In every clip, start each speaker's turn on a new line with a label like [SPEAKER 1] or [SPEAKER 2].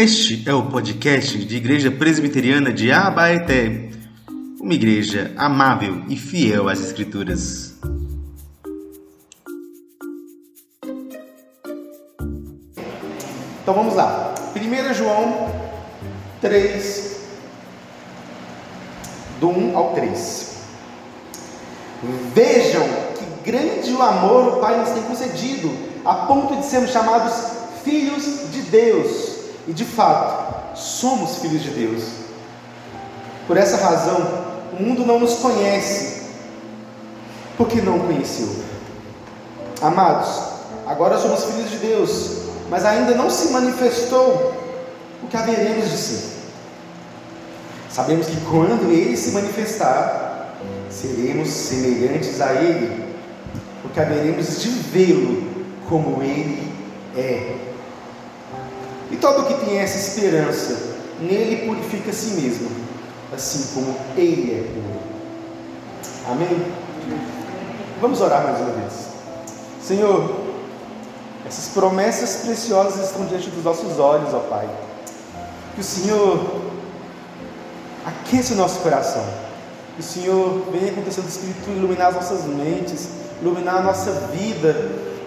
[SPEAKER 1] Este é o podcast de Igreja Presbiteriana de Abaeté, uma igreja amável e fiel às Escrituras.
[SPEAKER 2] Então vamos lá. 1 João 3, do 1 ao 3. Vejam que grande o amor o Pai nos tem concedido, a ponto de sermos chamados filhos de Deus. E de fato, somos filhos de Deus. Por essa razão, o mundo não nos conhece, porque não conheceu. Amados, agora somos filhos de Deus, mas ainda não se manifestou o que haveremos de ser. Sabemos que quando Ele se manifestar, seremos semelhantes a Ele, porque haveremos de vê-lo como Ele é. E todo que tem essa esperança, nele purifica a si mesmo, assim como Ele é puro. Amém? Vamos orar mais uma vez. Senhor, essas promessas preciosas estão diante dos nossos olhos, ó Pai. Que o Senhor aqueça o nosso coração. Que o Senhor venha com o teu Espírito iluminar as nossas mentes, iluminar a nossa vida,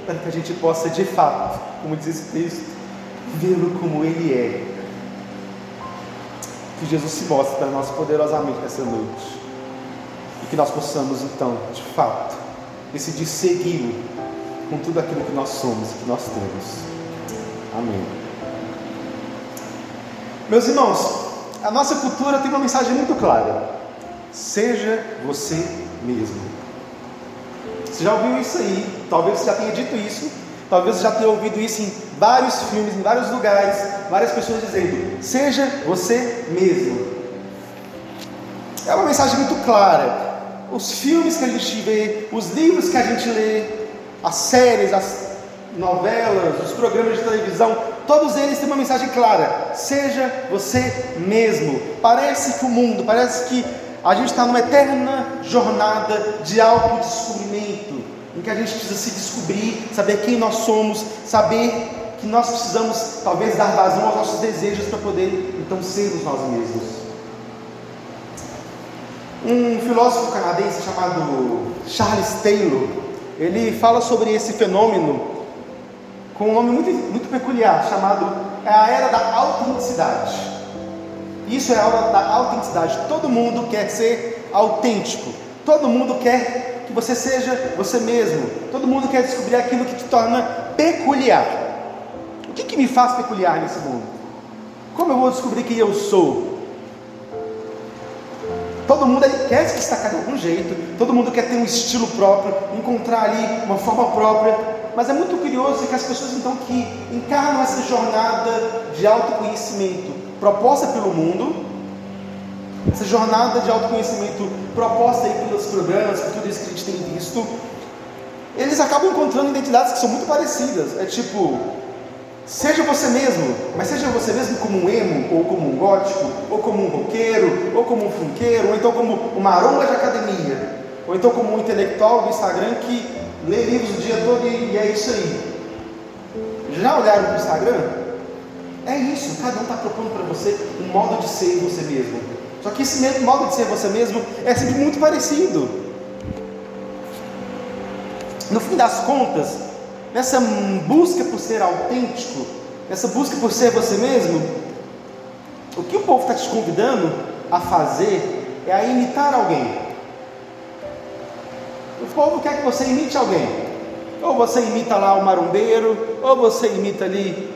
[SPEAKER 2] para que a gente possa de fato, como diz esse texto, vê-lo como Ele é. Que Jesus se mostre para nós poderosamente nessa noite. E que nós possamos então, de fato, decidir segui-lo com tudo aquilo que nós somos e que nós temos. Amém. Meus irmãos, a nossa cultura tem uma mensagem muito clara: seja você mesmo. Você já ouviu isso aí? Talvez você já tenha dito isso, talvez você já tenha ouvido isso em vários filmes, em vários lugares, várias pessoas dizendo: seja você mesmo. É uma mensagem muito clara. Os filmes que a gente vê, os livros que a gente lê, as séries, as novelas, os programas de televisão, todos eles têm uma mensagem clara: seja você mesmo. Parece que o mundo, parece que a gente está numa eterna jornada de autodescobrimento, em que a gente precisa se descobrir, saber quem nós somos, saber que nós precisamos talvez dar vazão aos nossos desejos para poder então sermos nós mesmos. Um filósofo canadense chamado Charles Taylor, ele fala sobre esse fenômeno com um nome muito, muito peculiar, chamado a era da autenticidade. Isso é a era da autenticidade. Todo mundo quer ser autêntico. Todo mundo quer que você seja você mesmo. Todo mundo quer descobrir aquilo que te torna peculiar. O que, que me faz peculiar nesse mundo? Como eu vou descobrir quem eu sou? Todo mundo quer se destacar de algum jeito, todo mundo quer ter um estilo próprio, encontrar ali uma forma própria, mas é muito curioso que as pessoas então que encarnam essa jornada de autoconhecimento proposta pelo mundo, essa jornada de autoconhecimento proposta aí pelos programas, por tudo isso que a gente tem visto, eles acabam encontrando identidades que são muito parecidas. É tipo, Seja você mesmo, mas seja você mesmo como um emo, ou como um gótico, ou como um roqueiro, ou como um funkeiro, ou então como uma aronga de academia, ou então como um intelectual do Instagram que lê livros o dia todo e, e é isso aí. Já olharam para o Instagram? É isso, cada um está propondo para você um modo de ser você mesmo. Só que esse mesmo modo de ser você mesmo é sempre muito parecido. No fim das contas, nessa busca por ser autêntico, nessa busca por ser você mesmo, o que o povo está te convidando a fazer é a imitar alguém. O povo quer que você imite alguém. Ou você imita lá o marombeiro, ou você imita ali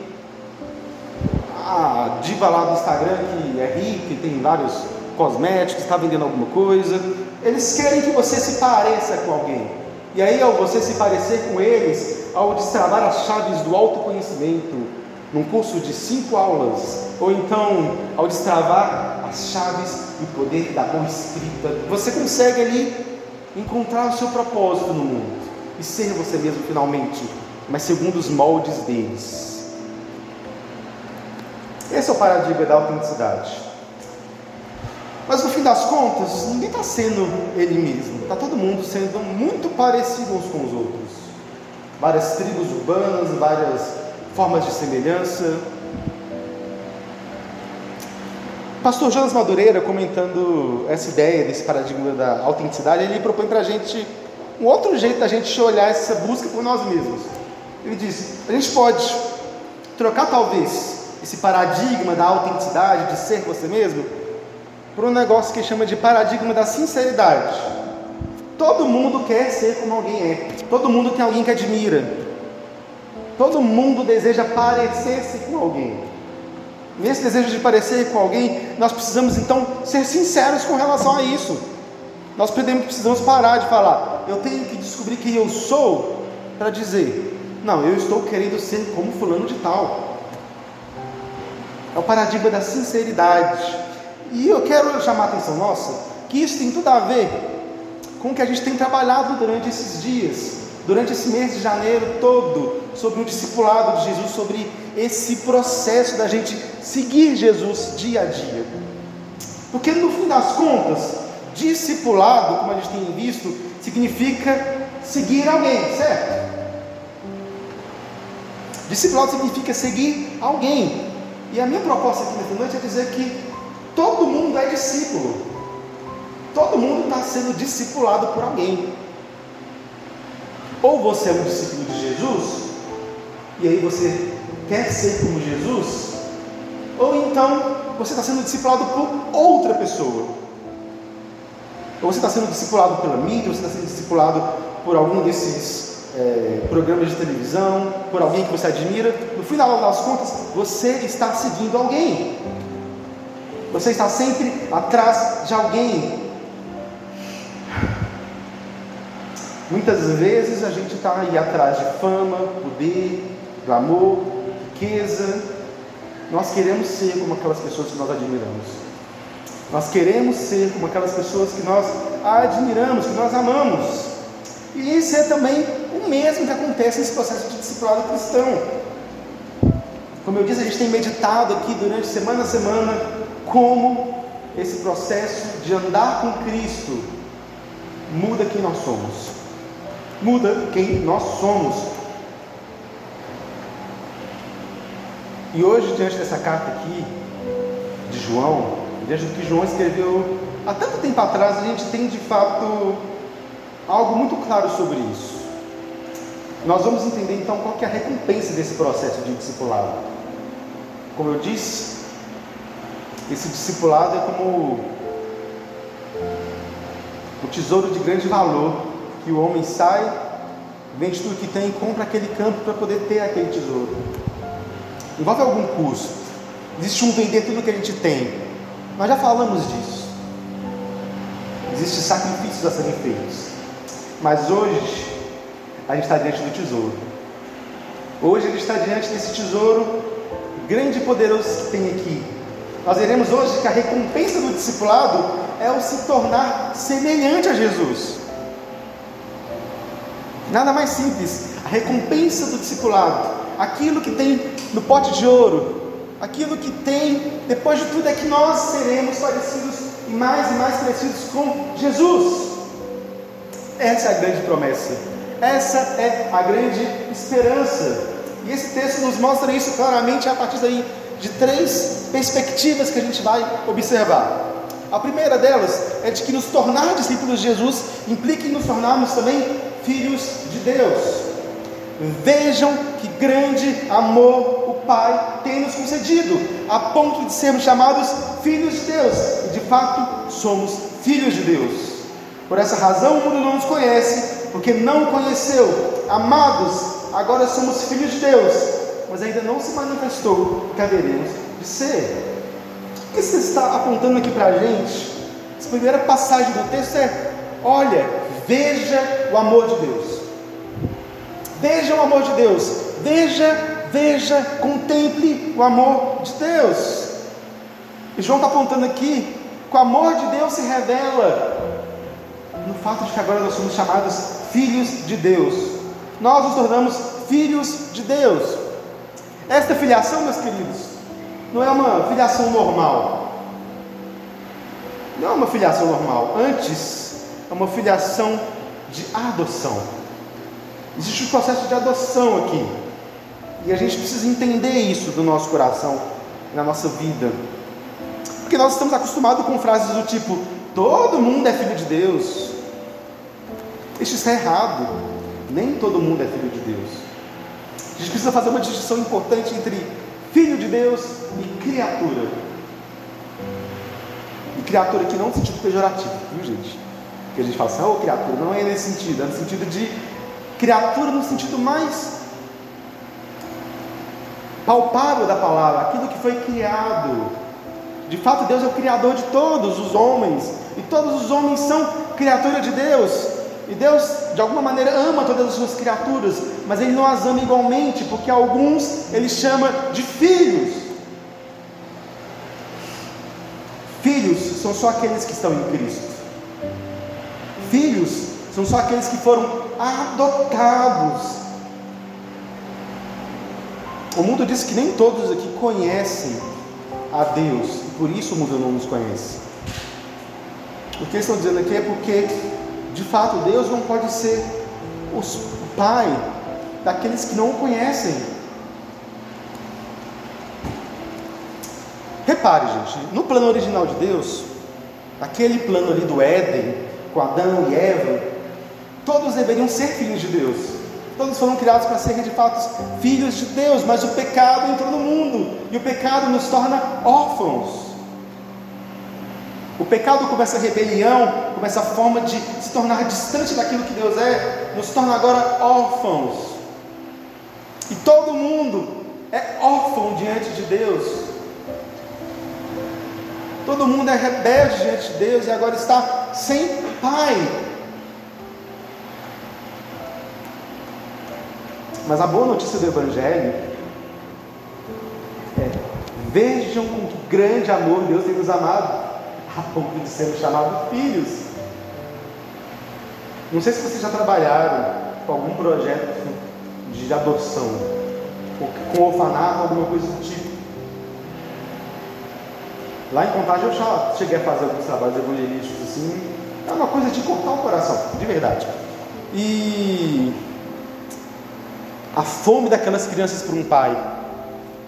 [SPEAKER 2] a diva lá do Instagram que é rica, que tem vários cosméticos, está vendendo alguma coisa. Eles querem que você se pareça com alguém. E aí, ao você se parecer com eles, ao destravar as chaves do autoconhecimento num curso de cinco aulas, ou então ao destravar as chaves do poder da boa escrita, você consegue ali encontrar o seu propósito no mundo e ser você mesmo finalmente, mas segundo os moldes deles. Esse é o paradigma da autenticidade. Mas no fim das contas, ninguém está sendo ele mesmo, está todo mundo sendo muito parecido uns com os outros várias tribos urbanas, várias formas de semelhança. pastor Jonas Madureira, comentando essa ideia desse paradigma da autenticidade, ele propõe para a gente um outro jeito da gente olhar essa busca por nós mesmos. Ele diz: a gente pode trocar talvez esse paradigma da autenticidade, de ser você mesmo, por um negócio que chama de paradigma da sinceridade. Todo mundo quer ser como alguém é. Todo mundo tem alguém que admira. Todo mundo deseja parecer-se com alguém. Nesse desejo de parecer com alguém, nós precisamos então ser sinceros com relação a isso. Nós precisamos parar de falar, eu tenho que descobrir quem eu sou para dizer, não, eu estou querendo ser como fulano de tal. É o paradigma da sinceridade. E eu quero chamar a atenção nossa que isso tem tudo a ver com o que a gente tem trabalhado durante esses dias, durante esse mês de janeiro todo, sobre o discipulado de Jesus, sobre esse processo da gente seguir Jesus dia a dia. Porque no fim das contas, discipulado, como a gente tem visto, significa seguir alguém, certo? Discipulado significa seguir alguém. E a minha proposta aqui nessa noite é dizer que todo mundo é discípulo. Todo mundo está sendo discipulado por alguém. Ou você é um discípulo de Jesus, e aí você quer ser como Jesus, ou então você está sendo discipulado por outra pessoa. Ou você está sendo discipulado pela mídia, ou você está sendo discipulado por algum desses é, programas de televisão, por alguém que você admira. No final das contas, você está seguindo alguém. Você está sempre atrás de alguém. Muitas vezes a gente está aí atrás de fama, poder, glamour, riqueza. Nós queremos ser como aquelas pessoas que nós admiramos. Nós queremos ser como aquelas pessoas que nós admiramos, que nós amamos. E isso é também o mesmo que acontece nesse processo de discipulado cristão. Como eu disse, a gente tem meditado aqui durante semana a semana como esse processo de andar com Cristo muda quem nós somos. Muda quem nós somos. E hoje, diante dessa carta aqui, de João, diante do que João escreveu há tanto tempo atrás, a gente tem de fato algo muito claro sobre isso. Nós vamos entender então qual é a recompensa desse processo de discipulado. Como eu disse, esse discipulado é como o tesouro de grande valor que o homem sai, vende tudo que tem e compra aquele campo para poder ter aquele tesouro envolve algum custo. Existe um vender tudo que a gente tem. Nós já falamos disso. Existem sacrifícios a serem feitos. Mas hoje, a gente está diante do tesouro. Hoje, gente está diante desse tesouro grande e poderoso que tem aqui. Nós veremos hoje que a recompensa do discipulado é o se tornar semelhante a Jesus. Nada mais simples. A recompensa do discipulado, aquilo que tem no pote de ouro. Aquilo que tem, depois de tudo, é que nós seremos parecidos e mais e mais parecidos com Jesus. Essa é a grande promessa. Essa é a grande esperança. E esse texto nos mostra isso claramente a partir daí de três perspectivas que a gente vai observar. A primeira delas é de que nos tornar discípulos de Jesus implica em nos tornarmos também filhos de Deus. Vejam que grande amor o Pai tem nos concedido, a ponto de sermos chamados filhos de Deus. E de fato, somos filhos de Deus. Por essa razão, o mundo não nos conhece, porque não conheceu. Amados, agora somos filhos de Deus, mas ainda não se manifestou que haveremos de ser. O que você está apontando aqui para a gente? Essa primeira passagem do texto é: olha, veja o amor de Deus. Veja o amor de Deus. Veja, veja, contemple o amor de Deus. E João está apontando aqui que o amor de Deus se revela no fato de que agora nós somos chamados filhos de Deus. Nós nos tornamos filhos de Deus. Esta filiação, meus queridos, não é uma filiação normal. Não é uma filiação normal. Antes, é uma filiação de adoção. Existe um processo de adoção aqui. E a gente precisa entender isso do nosso coração, na nossa vida. Porque nós estamos acostumados com frases do tipo: todo mundo é filho de Deus. Isso está errado. Nem todo mundo é filho de Deus. A gente precisa fazer uma distinção importante entre filho de Deus e criatura. E criatura aqui não no sentido pejorativo, viu gente? Que a gente fala assim, oh criatura, não é nesse sentido, é no sentido de criatura no sentido mais palpável da palavra, aquilo que foi criado. De fato, Deus é o criador de todos os homens, e todos os homens são criatura de Deus. E Deus, de alguma maneira, ama todas as suas criaturas, mas Ele não as ama igualmente, porque alguns Ele chama de filhos. Filhos são só aqueles que estão em Cristo. Filhos são só aqueles que foram adotados. O mundo diz que nem todos aqui conhecem a Deus, e por isso o mundo não nos conhece. O que estão dizendo aqui é porque, de fato, Deus não pode ser o pai daqueles que não o conhecem. Repare, gente, no plano original de Deus, aquele plano ali do Éden, com Adão e Eva, todos deveriam ser filhos de Deus. Todos foram criados para serem de fato filhos de Deus, mas o pecado entrou no mundo e o pecado nos torna órfãos. O pecado, com essa rebelião, com essa forma de se tornar distante daquilo que Deus é, nos torna agora órfãos. E todo mundo é órfão diante de Deus. Todo mundo é rebelde diante de Deus e agora está sem pai. Mas a boa notícia do Evangelho é: vejam com que grande amor Deus tem nos amado, a ponto de sermos chamados filhos. Não sei se vocês já trabalharam com algum projeto de adoção, ou com orfanato, alguma coisa do tipo. Lá em Contagem eu já cheguei a fazer alguns trabalhos evangelísticos assim. É uma coisa de cortar o coração, de verdade. E a fome daquelas crianças por um pai,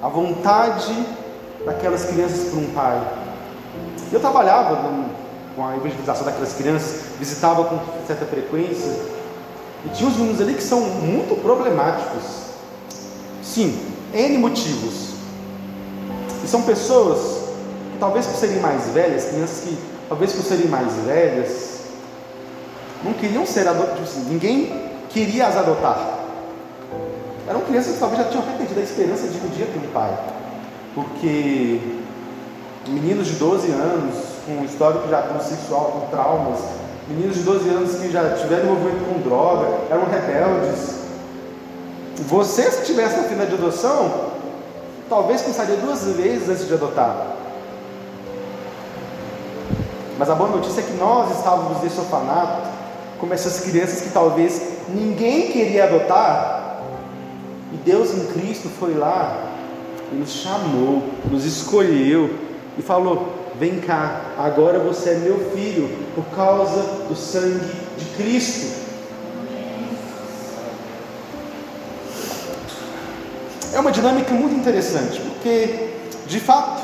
[SPEAKER 2] a vontade daquelas crianças por um pai. Eu trabalhava com a evangelização daquelas crianças, visitava com certa frequência, e tinha uns meninos ali que são muito problemáticos. Sim, N motivos. E são pessoas que talvez por serem mais velhas, crianças que talvez por serem mais velhas, não queriam ser adotadas, assim, ninguém queria as adotar. Eram crianças que talvez já tinham até perdido a esperança de um dia ter um pai. Porque meninos de 12 anos, com histórico de abuso sexual, com traumas, meninos de 12 anos que já tiveram envolvimento com droga, eram rebeldes. Você, se tivesse na fila de adoção, talvez pensaria duas vezes antes de adotar. Mas a boa notícia é que nós estávamos nesse orfanato, como essas crianças que talvez ninguém queria adotar, e Deus em Cristo foi lá e nos chamou, nos escolheu e falou: Vem cá, agora você é meu filho, por causa do sangue de Cristo. É uma dinâmica muito interessante, porque, de fato,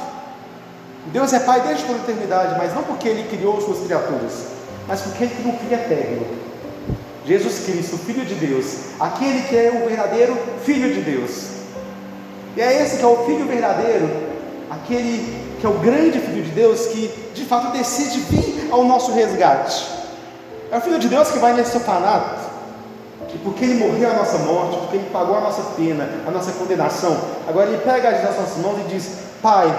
[SPEAKER 2] Deus é Pai desde toda a eternidade, mas não porque Ele criou suas criaturas, mas porque Ele não cria eterno. Jesus Cristo, Filho de Deus, aquele que é o verdadeiro Filho de Deus. E é esse que é o Filho verdadeiro, aquele que é o grande Filho de Deus que de fato decide vir ao nosso resgate. É o Filho de Deus que vai nesse orfanato, e porque Ele morreu a nossa morte, porque Ele pagou a nossa pena, a nossa condenação, agora Ele pega as nossas mãos e diz: Pai,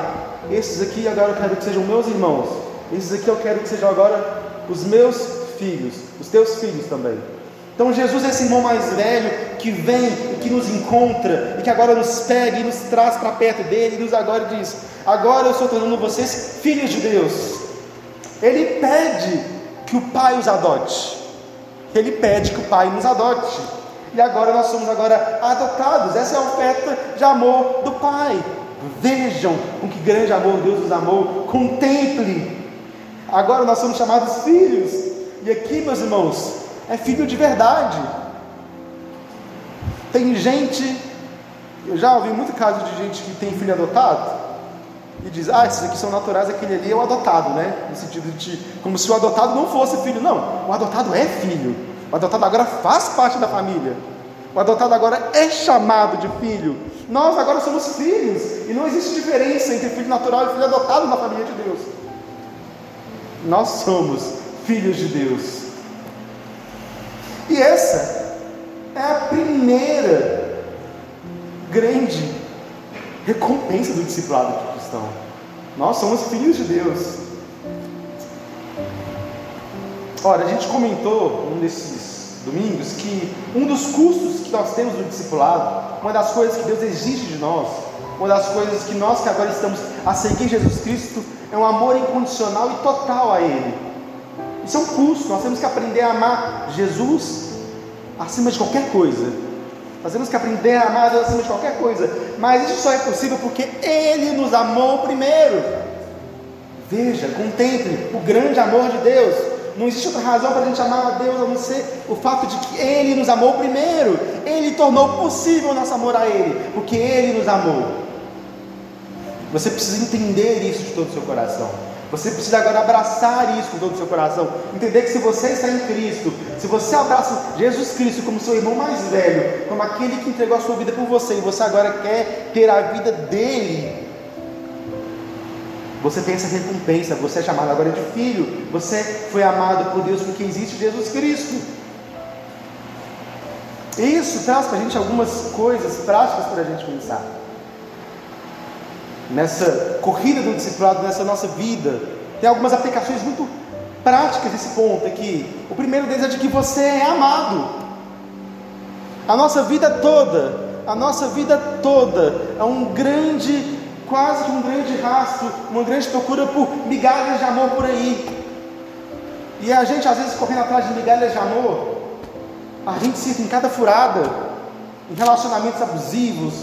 [SPEAKER 2] esses aqui agora eu quero que sejam meus irmãos, esses aqui eu quero que sejam agora os meus filhos, os teus filhos também. Então Jesus é esse irmão mais velho que vem e que nos encontra e que agora nos pega e nos traz para perto dele e nos agora diz: Agora eu estou tornando vocês filhos de Deus. Ele pede que o Pai os adote. Ele pede que o Pai nos adote. E agora nós somos agora adotados. Essa é a oferta de amor do Pai. Vejam com que grande amor Deus nos amou. Contemple. Agora nós somos chamados filhos. E aqui, meus irmãos, é filho de verdade. Tem gente, eu já ouvi muito caso de gente que tem filho adotado, e diz: Ah, esses aqui são naturais, aquele ali é o adotado, né? No sentido de como se o adotado não fosse filho. Não, o adotado é filho. O adotado agora faz parte da família. O adotado agora é chamado de filho. Nós agora somos filhos. E não existe diferença entre filho natural e filho adotado na família de Deus. Nós somos filhos de Deus. E essa é a primeira grande recompensa do discipulado cristão. Nós somos filhos de Deus. Ora, a gente comentou num desses domingos que um dos custos que nós temos no discipulado, uma das coisas que Deus exige de nós, uma das coisas que nós que agora estamos a seguir Jesus Cristo, é um amor incondicional e total a Ele. Isso é um custo, nós temos que aprender a amar Jesus acima de qualquer coisa. Nós temos que aprender a amar Deus acima de qualquer coisa. Mas isso só é possível porque Ele nos amou primeiro. Veja, contemple o grande amor de Deus. Não existe outra razão para a gente amar a Deus a não ser o fato de que Ele nos amou primeiro. Ele tornou possível o nosso amor a Ele, porque Ele nos amou. Você precisa entender isso de todo o seu coração. Você precisa agora abraçar isso com todo o seu coração. Entender que se você está em Cristo, se você abraça Jesus Cristo como seu irmão mais velho, como aquele que entregou a sua vida por você, e você agora quer ter a vida dele, você tem essa recompensa, você é chamado agora de filho, você foi amado por Deus porque existe Jesus Cristo. Isso traz para a gente algumas coisas práticas para a gente pensar nessa corrida do discipulado, nessa nossa vida, tem algumas aplicações muito práticas desse ponto aqui. O primeiro deles é de que você é amado. A nossa vida toda, a nossa vida toda é um grande, quase que um grande rastro, uma grande procura por migalhas de amor por aí. E a gente às vezes correndo atrás de migalhas de amor, a gente se em cada furada, em relacionamentos abusivos,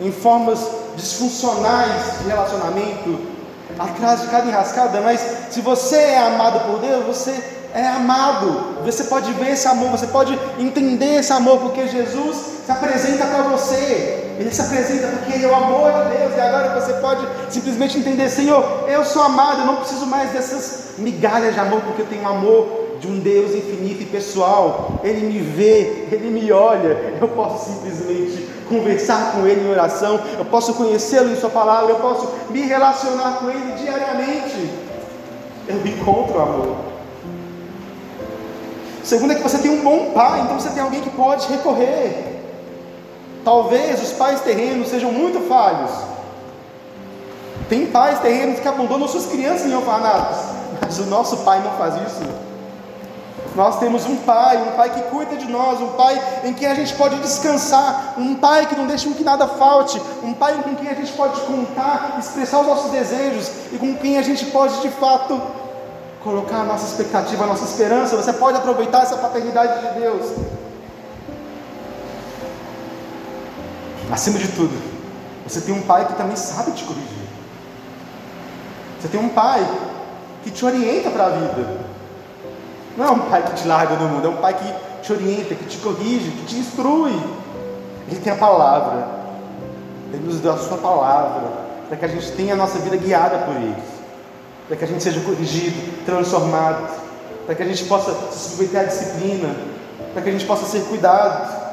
[SPEAKER 2] em formas disfuncionais de relacionamento, atrás de cada enrascada, mas se você é amado por Deus, você é amado, você pode ver esse amor, você pode entender esse amor, porque Jesus se apresenta para você, Ele se apresenta porque Ele é o amor de Deus, e agora você pode simplesmente entender: Senhor, eu sou amado, eu não preciso mais dessas migalhas de amor, porque eu tenho amor de um Deus infinito e pessoal. Ele me vê, ele me olha. Eu posso simplesmente conversar com Ele em oração, eu posso conhecê-lo em Sua palavra, eu posso me relacionar com Ele diariamente. Eu encontro amor. Segundo é que você tem um bom pai, então você tem alguém que pode recorrer. Talvez os pais terrenos sejam muito falhos. Tem pais terrenos que abandonam suas crianças em orfanatos, mas o nosso pai não faz isso. Nós temos um pai, um pai que cuida de nós, um pai em quem a gente pode descansar, um pai que não deixa que nada falte, um pai com quem a gente pode contar, expressar os nossos desejos e com quem a gente pode de fato colocar a nossa expectativa, a nossa esperança. Você pode aproveitar essa paternidade de Deus. Acima de tudo, você tem um pai que também sabe te corrigir. Você tem um pai que te orienta para a vida. Não é um pai que te larga no mundo, é um pai que te orienta, que te corrige, que te instrui. Ele tem a palavra. Ele nos deu a sua palavra para que a gente tenha a nossa vida guiada por ele, para que a gente seja corrigido, transformado, para que a gente possa se submeter à disciplina, para que a gente possa ser cuidado.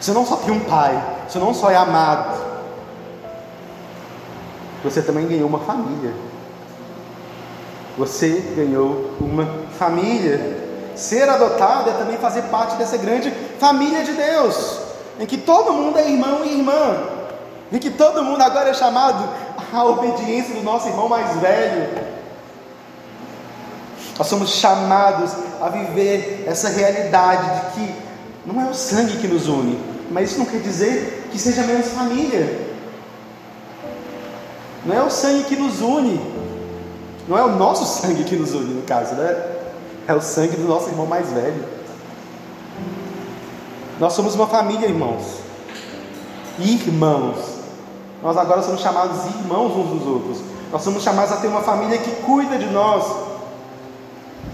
[SPEAKER 2] Você não só tem um pai, você não só é amado, você também ganhou uma família. Você ganhou uma família. Ser adotado é também fazer parte dessa grande família de Deus, em que todo mundo é irmão e irmã, em que todo mundo agora é chamado à obediência do nosso irmão mais velho. Nós somos chamados a viver essa realidade de que não é o sangue que nos une, mas isso não quer dizer que seja menos família. Não é o sangue que nos une, não é o nosso sangue que nos une, no caso, né? É o sangue do nosso irmão mais velho. Nós somos uma família, irmãos. Irmãos. Nós agora somos chamados irmãos uns dos outros. Nós somos chamados a ter uma família que cuida de nós,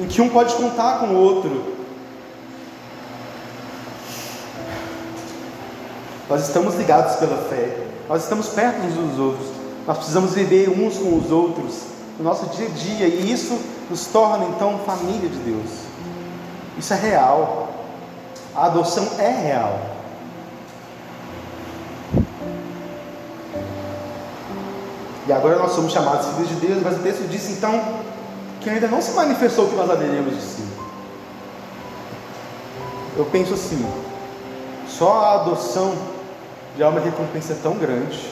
[SPEAKER 2] em que um pode contar com o outro. Nós estamos ligados pela fé. Nós estamos perto uns dos outros. Nós precisamos viver uns com os outros no nosso dia a dia e isso nos torna então família de Deus. Isso é real. A adoção é real. E agora nós somos chamados filhos de Deus, mas o texto diz então que ainda não se manifestou o que nós haveremos de si. Eu penso assim, só a adoção já é uma recompensa tão grande,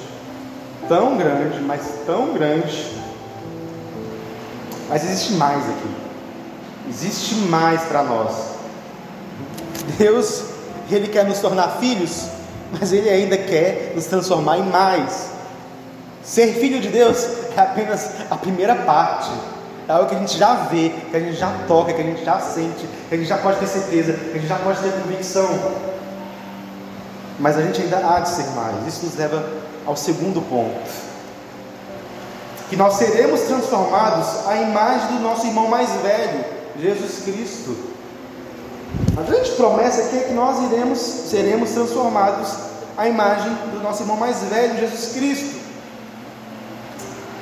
[SPEAKER 2] tão grande, mas tão grande. Mas existe mais aqui. Existe mais para nós. Deus, Ele quer nos tornar filhos, mas Ele ainda quer nos transformar em mais. Ser filho de Deus é apenas a primeira parte. É algo que a gente já vê, que a gente já toca, que a gente já sente, que a gente já pode ter certeza, que a gente já pode ter convicção. Mas a gente ainda há de ser mais. Isso nos leva ao segundo ponto. Que nós seremos transformados à imagem do nosso irmão mais velho, Jesus Cristo. A grande promessa aqui é que nós iremos, seremos transformados à imagem do nosso irmão mais velho, Jesus Cristo.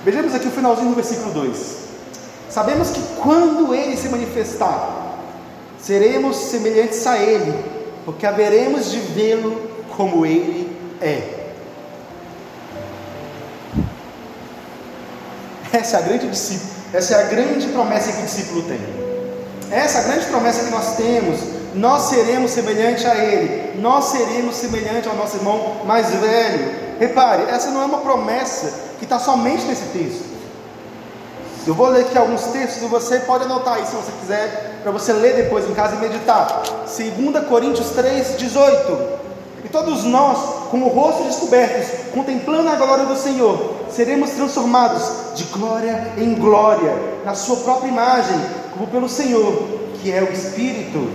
[SPEAKER 2] Vejamos aqui o finalzinho do versículo 2. Sabemos que quando ele se manifestar, seremos semelhantes a ele, porque haveremos de vê-lo como ele é. Essa é a grande discípulo, essa é a grande promessa que o discípulo tem. Essa é a grande promessa que nós temos. Nós seremos semelhante a ele. Nós seremos semelhante ao nosso irmão mais velho. Repare, essa não é uma promessa que está somente nesse texto. Eu vou ler aqui alguns textos e você pode anotar aí se você quiser, para você ler depois em casa e meditar. 2 Coríntios 3, 18. E todos nós, com o rosto descobertos, contemplando a glória do Senhor, seremos transformados de glória em glória, na Sua própria imagem, como pelo Senhor, que é o Espírito.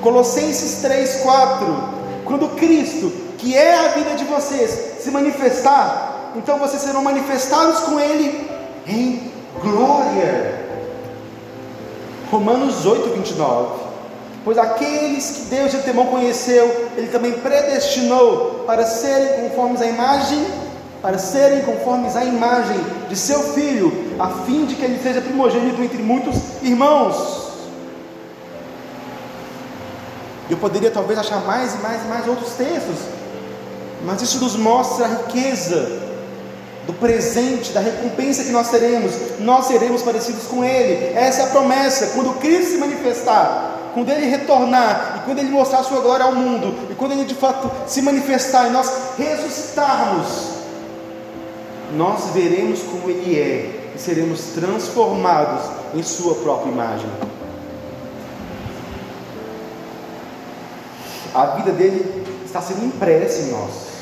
[SPEAKER 2] Colossenses 3, 4. Quando Cristo, que é a vida de vocês, se manifestar, então vocês serão manifestados com Ele em glória. Romanos 8, 29. Pois aqueles que Deus de antemão conheceu, Ele também predestinou para serem conformes à imagem, para serem conformes à imagem de seu Filho, a fim de que Ele seja primogênito entre muitos irmãos. Eu poderia talvez achar mais e mais e mais outros textos, mas isso nos mostra a riqueza do presente, da recompensa que nós teremos, nós seremos parecidos com Ele. Essa é a promessa. Quando Cristo se manifestar, quando Ele retornar, e quando Ele mostrar sua glória ao mundo, e quando Ele de fato se manifestar e nós ressuscitarmos, nós veremos como Ele é e seremos transformados em Sua própria imagem. A vida dele está sendo impressa em nós.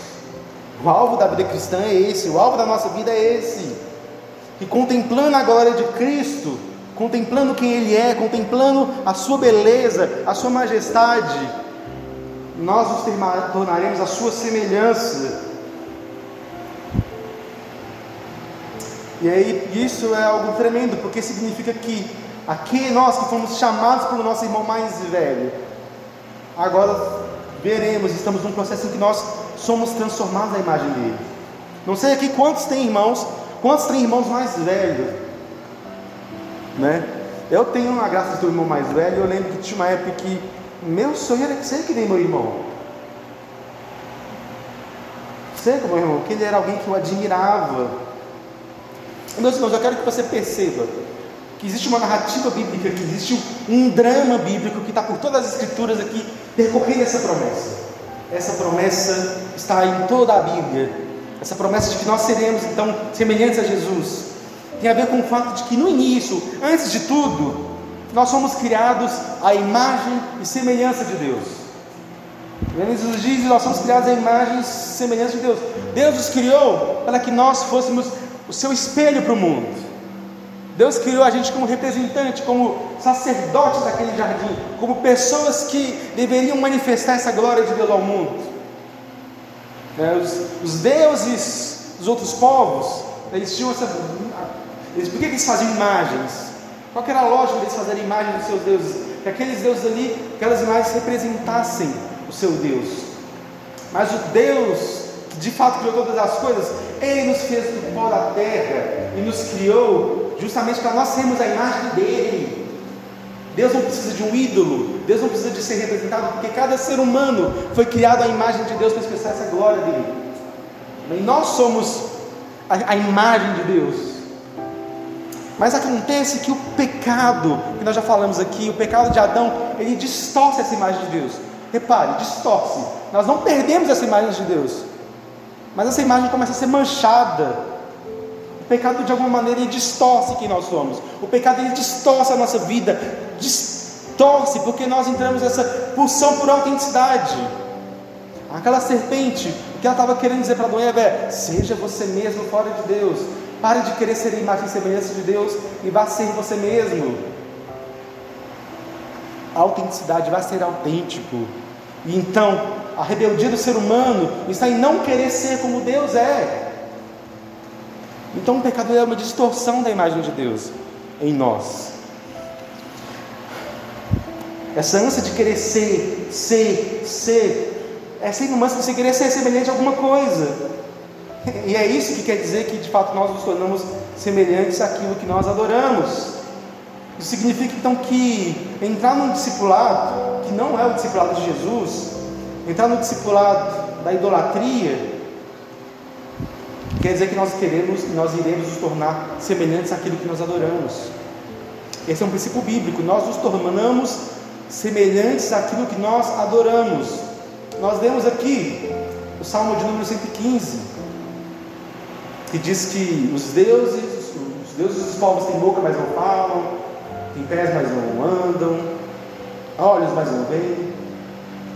[SPEAKER 2] O alvo da vida cristã é esse, o alvo da nossa vida é esse. E contemplando a glória de Cristo, contemplando quem Ele é, contemplando a Sua beleza, a Sua majestade, nós nos tornaremos a Sua semelhança. E aí, isso é algo tremendo, porque significa que aqui nós que fomos chamados pelo nosso irmão mais velho, agora veremos, estamos num processo em que nós somos transformados à imagem dele. Não sei aqui quantos têm irmãos, quantos têm irmãos mais velhos, né? Eu tenho uma graça um irmão mais velho, eu lembro que tinha uma época que meu sonho era ser que nem meu irmão. Ser como meu irmão, que ele era alguém que eu admirava. Meus irmãos, eu quero que você perceba que existe uma narrativa bíblica, que existe um drama bíblico que está por todas as escrituras aqui, percorrendo essa promessa. Essa promessa está em toda a Bíblia. Essa promessa de que nós seremos então semelhantes a Jesus. Tem a ver com o fato de que no início, antes de tudo, nós somos criados à imagem e semelhança de Deus. Gênesis diz nós somos criados à imagem e semelhança de Deus. Deus nos criou para que nós fôssemos o seu espelho para o mundo. Deus criou a gente como representante, como sacerdotes daquele jardim, como pessoas que deveriam manifestar essa glória de Deus ao mundo. É, os, os, deuses dos outros povos, eles tinham essa. Eles, por que eles faziam imagens? Qual era a lógica deles fazerem imagens dos seus deuses? Que aqueles deuses ali, aquelas imagens representassem o seu Deus. Mas o Deus que de fato criou todas as coisas, Ele nos fez do pó da terra e nos criou justamente para nós sermos a imagem dele. Deus não precisa de um ídolo, Deus não precisa de ser representado, porque cada ser humano foi criado à imagem de Deus para expressar essa glória dele. E nós somos a, a imagem de Deus. Mas acontece que o pecado, que nós já falamos aqui, o pecado de Adão, ele distorce essa imagem de Deus. Repare, distorce. Nós não perdemos essa imagem de Deus, mas essa imagem começa a ser manchada. O pecado, de alguma maneira, ele distorce quem nós somos. O pecado, ele distorce a nossa vida, distorce, porque nós entramos nessa pulsão por autenticidade. Aquela serpente, o que ela estava querendo dizer para e Eva é: seja você mesmo fora de Deus. Pare de querer ser imagem e semelhança de Deus e vá ser você mesmo. A autenticidade vai ser autêntico. E então, a rebeldia do ser humano está em não querer ser como Deus é. Então, o pecado é uma distorção da imagem de Deus em nós. Essa ânsia de querer ser, ser, ser, é ser uma ânsia de querer ser semelhante a alguma coisa. E é isso que quer dizer que de fato nós nos tornamos semelhantes àquilo que nós adoramos. Isso significa então que entrar num discipulado, que não é o discipulado de Jesus, entrar no discipulado da idolatria, quer dizer que nós queremos e nós iremos nos tornar semelhantes àquilo que nós adoramos. Esse é um princípio bíblico, nós nos tornamos semelhantes àquilo que nós adoramos. Nós lemos aqui o Salmo de número 115, que diz que os deuses, os deuses dos povos têm boca, mas não falam, têm pés, mas não andam, olhos, mas não veem.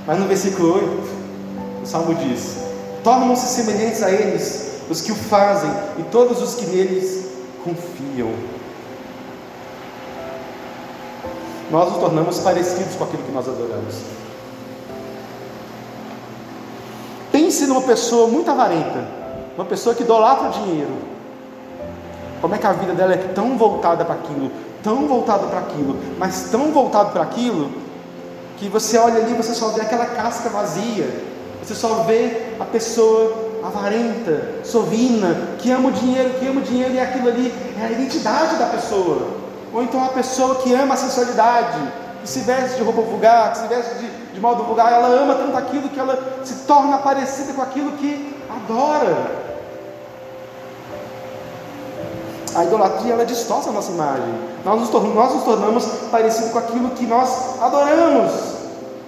[SPEAKER 2] Mas no versículo 8, o Salmo diz: Tornam-se semelhantes a eles os que o fazem e todos os que neles confiam. Nós nos tornamos parecidos com aquilo que nós adoramos. Pense numa pessoa muito avarenta uma pessoa que idolatra o dinheiro. Como é que a vida dela é tão voltada para aquilo, tão voltada para aquilo, mas tão voltada para aquilo, que você olha ali e você só vê aquela casca vazia. Você só vê a pessoa avarenta, sovina, que ama o dinheiro, que ama o dinheiro e aquilo ali é a identidade da pessoa. Ou então a pessoa que ama a sensualidade, que se veste de roupa vulgar, que se veste de, de modo vulgar, ela ama tanto aquilo que ela se torna parecida com aquilo que adora. A idolatria ela distorce a nossa imagem. Nós nos, tornamos, nós nos tornamos parecidos com aquilo que nós adoramos.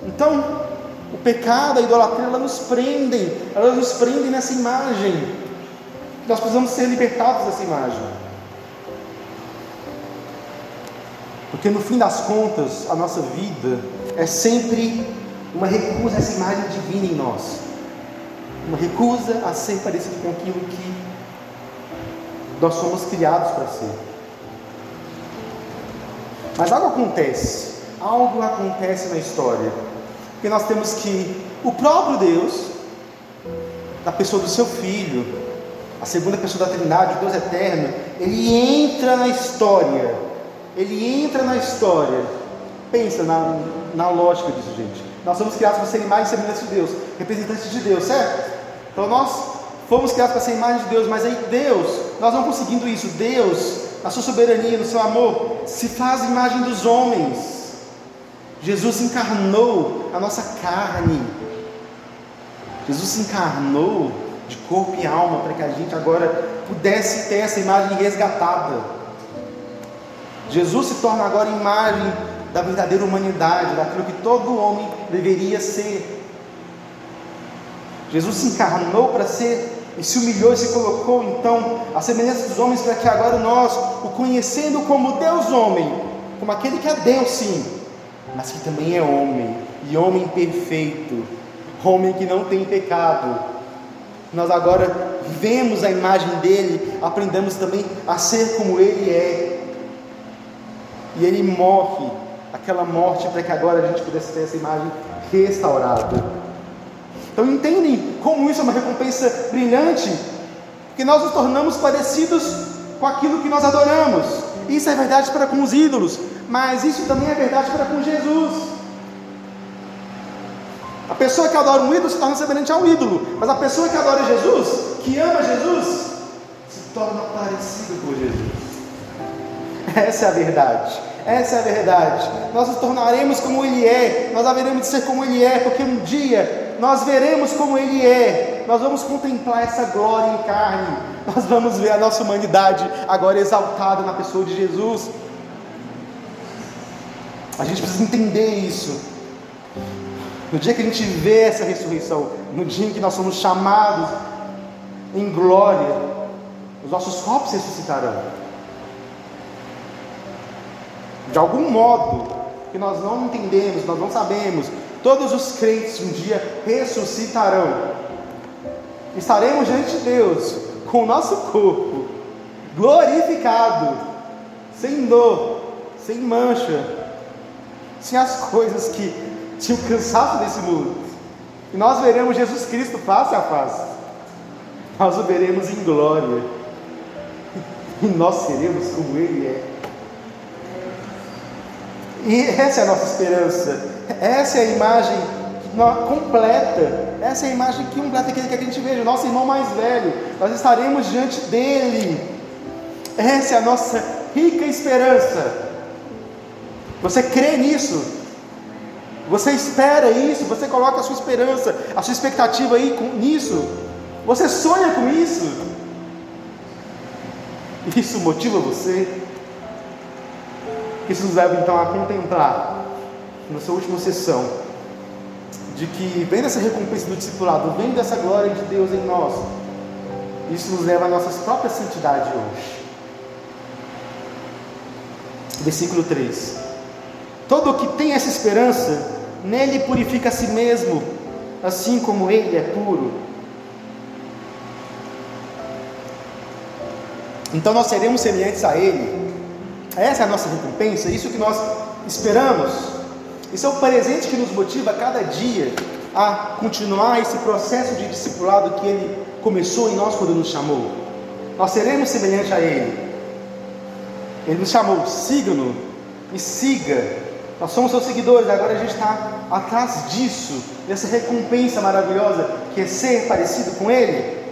[SPEAKER 2] Então, o pecado, a idolatria, ela nos prendem, elas nos prendem nessa imagem. Nós precisamos ser libertados dessa imagem. Porque no fim das contas, a nossa vida é sempre uma recusa a essa imagem divina em nós. Uma recusa a ser parecido com aquilo que nós somos criados para ser. Mas algo acontece, algo acontece na história, porque nós temos que o próprio Deus, na pessoa do seu Filho, a segunda pessoa da Trindade, Deus eterno, ele entra na história, ele entra na história. Pensa na, na lógica disso, gente. Nós somos criados para ser imagens e semelhança de Deus, representantes de Deus, certo? Então nós Fomos criados para ser imagem de Deus, mas aí Deus, nós não conseguindo isso, Deus, na sua soberania, no seu amor, se faz imagem dos homens. Jesus encarnou a nossa carne. Jesus encarnou de corpo e alma para que a gente agora pudesse ter essa imagem resgatada. Jesus se torna agora imagem da verdadeira humanidade, daquilo que todo homem deveria ser. Jesus se encarnou para ser e se humilhou e se colocou então à semelhança dos homens, para que agora nós, o conhecendo como Deus homem, como aquele que é Deus sim, mas que também é homem, e homem perfeito, homem que não tem pecado, nós agora vemos a imagem dele, aprendemos também a ser como ele é, e ele morre, aquela morte para que agora a gente pudesse ter essa imagem restaurada. Então entendem como isso é uma recompensa brilhante? Que nós nos tornamos parecidos com aquilo que nós adoramos. Isso é verdade para com os ídolos, mas isso também é verdade para com Jesus. A pessoa que adora um ídolo se torna semelhante a um ídolo, mas a pessoa que adora Jesus, que ama Jesus, se torna parecida com Jesus. Essa é a verdade. Essa é a verdade. Nós nos tornaremos como Ele é, nós haveremos de ser como Ele é, porque um dia nós veremos como Ele é, nós vamos contemplar essa glória em carne, nós vamos ver a nossa humanidade agora exaltada na pessoa de Jesus. A gente precisa entender isso. No dia que a gente vê essa ressurreição, no dia em que nós somos chamados em glória, os nossos corpos ressuscitarão. De algum modo que nós não entendemos, nós não sabemos, todos os crentes um dia ressuscitarão. Estaremos diante de Deus com o nosso corpo glorificado, sem dor, sem mancha, sem as coisas que tinham cansaço desse mundo. E nós veremos Jesus Cristo face a face. Nós o veremos em glória. E nós seremos como Ele é. E essa é a nossa esperança. Essa é a imagem completa. Essa é a imagem completa que quer que a gente veja. Nosso irmão mais velho. Nós estaremos diante dele. Essa é a nossa rica esperança. Você crê nisso? Você espera isso? Você coloca a sua esperança, a sua expectativa aí com, nisso? Você sonha com isso? Isso motiva você? Isso nos leva então a contemplar, na sua última sessão, de que vem dessa recompensa do discipulado, vem dessa glória de Deus em nós, isso nos leva à nossa própria santidade hoje. Versículo 3. Todo o que tem essa esperança, nele purifica a si mesmo, assim como ele é puro. Então nós seremos semelhantes a ele. Essa é a nossa recompensa, isso que nós esperamos. Isso é o presente que nos motiva cada dia a continuar esse processo de discipulado que ele começou em nós quando nos chamou. Nós seremos semelhantes a ele. Ele nos chamou, siga-no e siga nós somos seus seguidores, agora a gente está atrás disso, dessa recompensa maravilhosa que é ser parecido com Ele.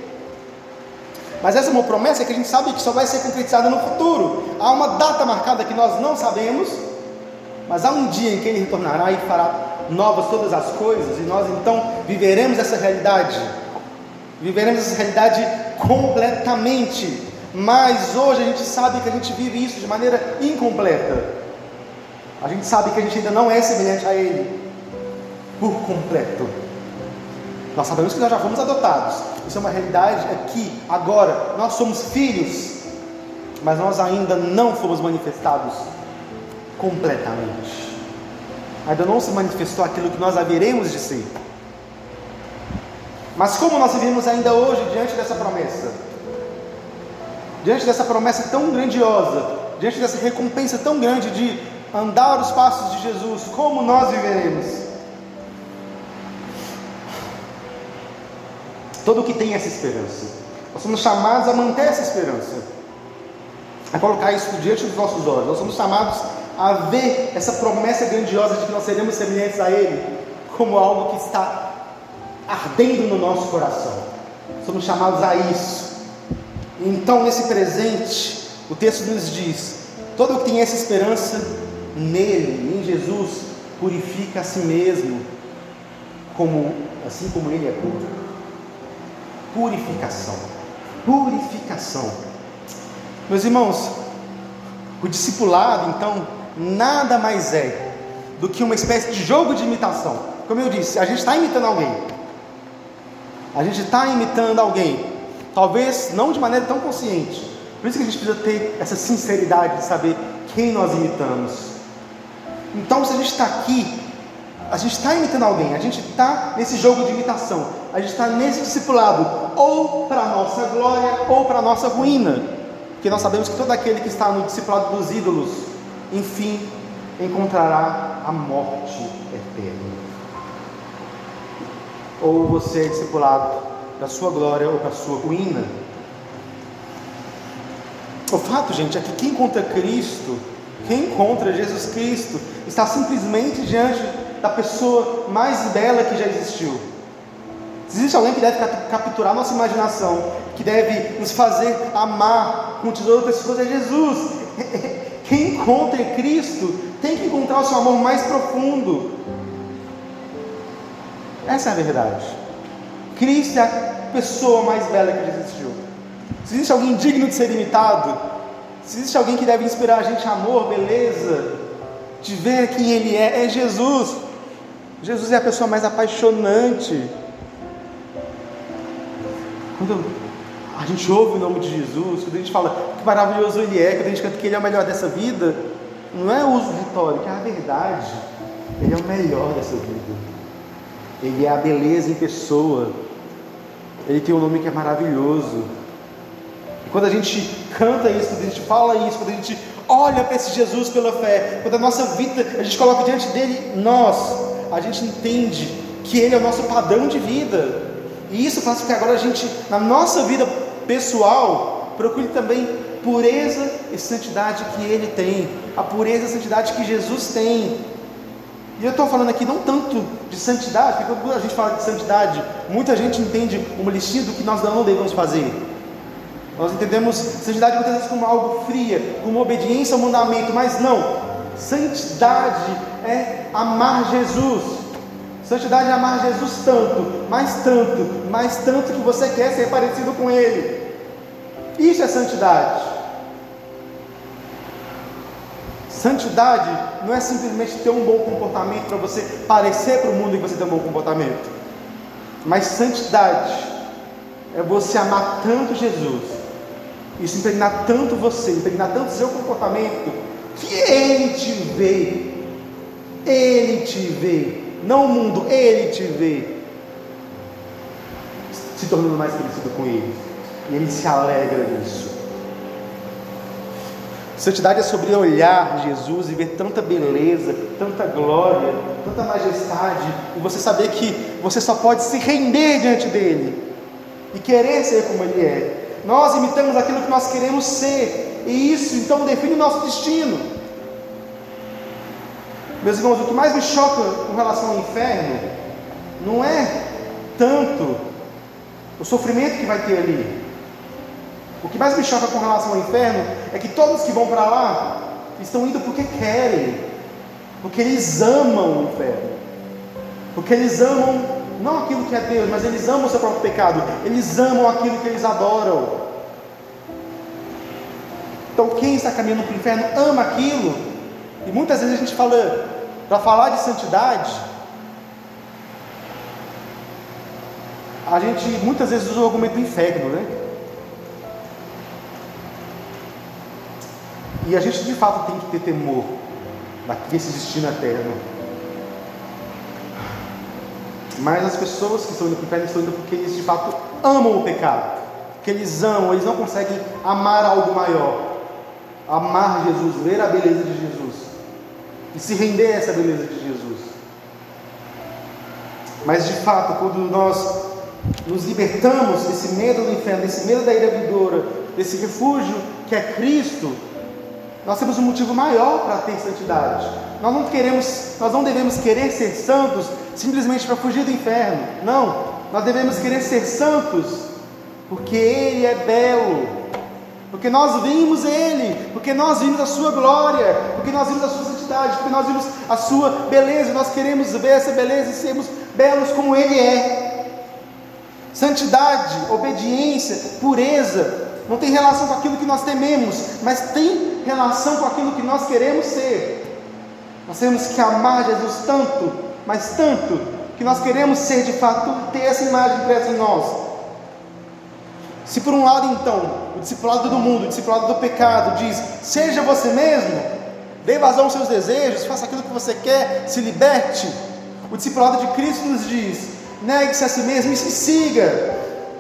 [SPEAKER 2] Mas essa é uma promessa que a gente sabe que só vai ser concretizada no futuro. Há uma data marcada que nós não sabemos, mas há um dia em que Ele retornará e fará novas todas as coisas, e nós então viveremos essa realidade. Viveremos essa realidade completamente. Mas hoje a gente sabe que a gente vive isso de maneira incompleta. A gente sabe que a gente ainda não é semelhante a Ele por completo. Nós sabemos que nós já fomos adotados. Isso é uma realidade aqui, agora. Nós somos filhos, mas nós ainda não fomos manifestados completamente. Ainda não se manifestou aquilo que nós haveremos de ser. Mas como nós vivemos ainda hoje diante dessa promessa? Diante dessa promessa tão grandiosa, diante dessa recompensa tão grande de andar os passos de Jesus, como nós viveremos? Todo que tem essa esperança, nós somos chamados a manter essa esperança, a colocar isso diante dos nossos olhos, nós somos chamados a ver essa promessa grandiosa de que nós seremos semelhantes a Ele, como algo que está ardendo no nosso coração, somos chamados a isso. Então, nesse presente, o texto nos diz: todo que tem essa esperança nele, em Jesus, purifica a si mesmo, como, assim como ele é puro. Purificação. Purificação. Meus irmãos, o discipulado, então, nada mais é do que uma espécie de jogo de imitação. Como eu disse, a gente está imitando alguém. A gente está imitando alguém. Talvez não de maneira tão consciente. Por isso que a gente precisa ter essa sinceridade de saber quem nós imitamos. Então, se a gente está aqui, a gente está imitando alguém, a gente está nesse jogo de imitação, a gente está nesse discipulado, ou para a nossa glória, ou para a nossa ruína, porque nós sabemos que todo aquele que está no discipulado dos ídolos, enfim, encontrará a morte eterna. Ou você é discipulado para a sua glória ou para a sua ruína. O fato, gente, é que quem encontra Cristo quem encontra Jesus Cristo está simplesmente diante da pessoa mais bela que já existiu. Existe alguém que deve capturar nossa imaginação, que deve nos fazer amar com tesouro dessas coisas, é Jesus. Quem encontra em Cristo tem que encontrar o seu amor mais profundo. Essa é a verdade. Cristo é a pessoa mais bela que existiu. Se existe alguém digno de ser imitado, se existe alguém que deve inspirar a gente amor, beleza, de ver quem Ele é, é Jesus. Jesus é a pessoa mais apaixonante. Quando a gente ouve o nome de Jesus, quando a gente fala que maravilhoso Ele é, quando a gente canta que Ele é o melhor dessa vida, não é uso retórico, é a verdade. Ele é o melhor dessa vida. Ele é a beleza em pessoa. Ele tem um nome que é maravilhoso. E quando a gente canta isso, quando a gente fala isso, quando a gente olha para esse Jesus pela fé, quando a nossa vida, a gente coloca diante dele nós, a gente entende que ele é o nosso padrão de vida. E isso faz com que agora a gente, na nossa vida pessoal, procure também pureza e santidade que ele tem, a pureza e santidade que Jesus tem. E eu estou falando aqui não tanto de santidade, porque quando a gente fala de santidade, muita gente entende uma listinha do que nós não devemos fazer. Nós entendemos santidade muitas vezes como algo fria, como obediência ao mandamento, mas não. Santidade é amar Jesus. Santidade é amar Jesus tanto, mais tanto, mais tanto que você quer ser parecido com Ele. Isso é santidade. Santidade não é simplesmente ter um bom comportamento para você parecer para o mundo que você tem um bom comportamento. Mas santidade é você amar tanto Jesus isso impregnar tanto você, impregnar tanto seu comportamento, que Ele te vê. Ele te vê. Não o mundo, Ele te vê. Se tornando mais parecido com Ele. E Ele se alegra nisso. Santidade é sobre olhar Jesus e ver tanta beleza, tanta glória, tanta majestade, e você saber que você só pode se render diante dele e querer ser como ele é. Nós imitamos aquilo que nós queremos ser, e isso então define o nosso destino. Meus irmãos, o que mais me choca com relação ao inferno não é tanto o sofrimento que vai ter ali. O que mais me choca com relação ao inferno é que todos que vão para lá estão indo porque querem, porque eles amam o inferno, porque eles amam não aquilo que é Deus, mas eles amam o seu próprio pecado, eles amam aquilo que eles adoram. Então, quem está caminhando para o inferno ama aquilo, e muitas vezes a gente fala, para falar de santidade, a gente muitas vezes usa o argumento do inferno, né? E a gente de fato tem que ter temor desse destino eterno. Mas as pessoas que estão indo para o inferno estão indo porque eles de fato amam o pecado. Porque eles amam, eles não conseguem amar algo maior. Amar Jesus, ver a beleza de Jesus. E se render a essa beleza de Jesus. Mas de fato, quando nós nos libertamos desse medo do inferno, desse medo da ira vindoura, desse refúgio que é Cristo, nós temos um motivo maior para ter santidade. Nós não queremos, nós não devemos querer ser santos simplesmente para fugir do inferno. Não, nós devemos querer ser santos porque ele é belo. Porque nós vimos ele, porque nós vimos a sua glória, porque nós vimos a sua santidade, porque nós vimos a sua beleza, nós queremos ver essa beleza e sermos belos como ele é. Santidade, obediência, pureza, não tem relação com aquilo que nós tememos, mas tem relação com aquilo que nós queremos ser. Nós temos que amar Jesus tanto, mas tanto, que nós queremos ser de fato, ter essa imagem impressa em nós. Se por um lado então, o discipulado do mundo, o discipulado do pecado diz: seja você mesmo, dê vazão aos seus desejos, faça aquilo que você quer, se liberte. O discipulado de Cristo nos diz: negue-se a si mesmo e se siga,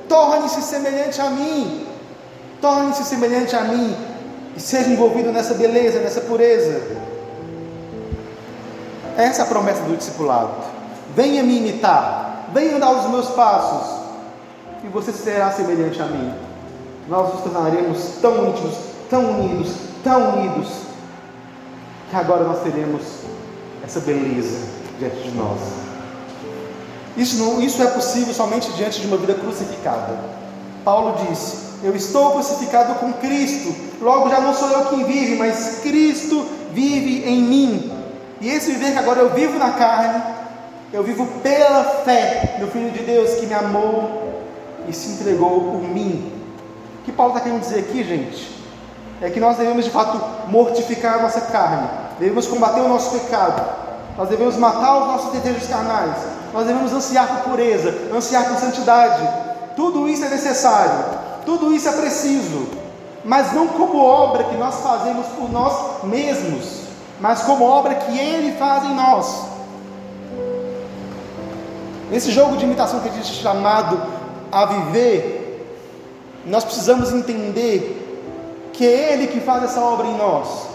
[SPEAKER 2] torne-se semelhante a mim, torne-se semelhante a mim e seja envolvido nessa beleza, nessa pureza. Essa é a promessa do discipulado. Venha me imitar, venha dar os meus passos, e você será semelhante a mim. Nós nos tornaremos tão íntimos, tão unidos, tão unidos, que agora nós teremos essa beleza, diante de nós. Isso, não, isso é possível somente diante de uma vida crucificada. Paulo disse: Eu estou crucificado com Cristo, logo já não sou eu quem vive, mas Cristo vive em mim. E esse viver que agora eu vivo na carne, eu vivo pela fé no Filho de Deus que me amou e se entregou por mim. O que Paulo está querendo dizer aqui, gente, é que nós devemos de fato mortificar a nossa carne, devemos combater o nosso pecado, nós devemos matar os nossos desejos carnais, nós devemos ansiar por pureza, ansiar por santidade. Tudo isso é necessário, tudo isso é preciso, mas não como obra que nós fazemos por nós mesmos, mas como obra que Ele faz em nós. Nesse jogo de imitação que a gente é chamado a viver, nós precisamos entender que é Ele que faz essa obra em nós.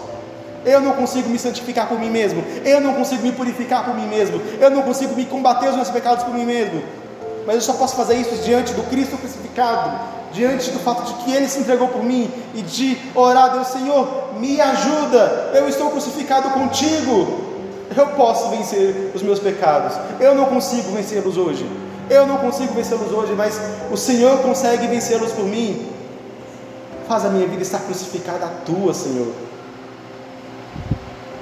[SPEAKER 2] Eu não consigo me santificar por mim mesmo. Eu não consigo me purificar por mim mesmo. Eu não consigo me combater os meus pecados por mim mesmo. Mas eu só posso fazer isso diante do Cristo crucificado, diante do fato de que Ele se entregou por mim e de orar, Deus Senhor, me ajuda. Eu estou crucificado contigo. Eu posso vencer os meus pecados. Eu não consigo vencê-los hoje. Eu não consigo vencê-los hoje, mas o Senhor consegue vencê-los por mim. Faz a minha vida estar crucificada à tua, Senhor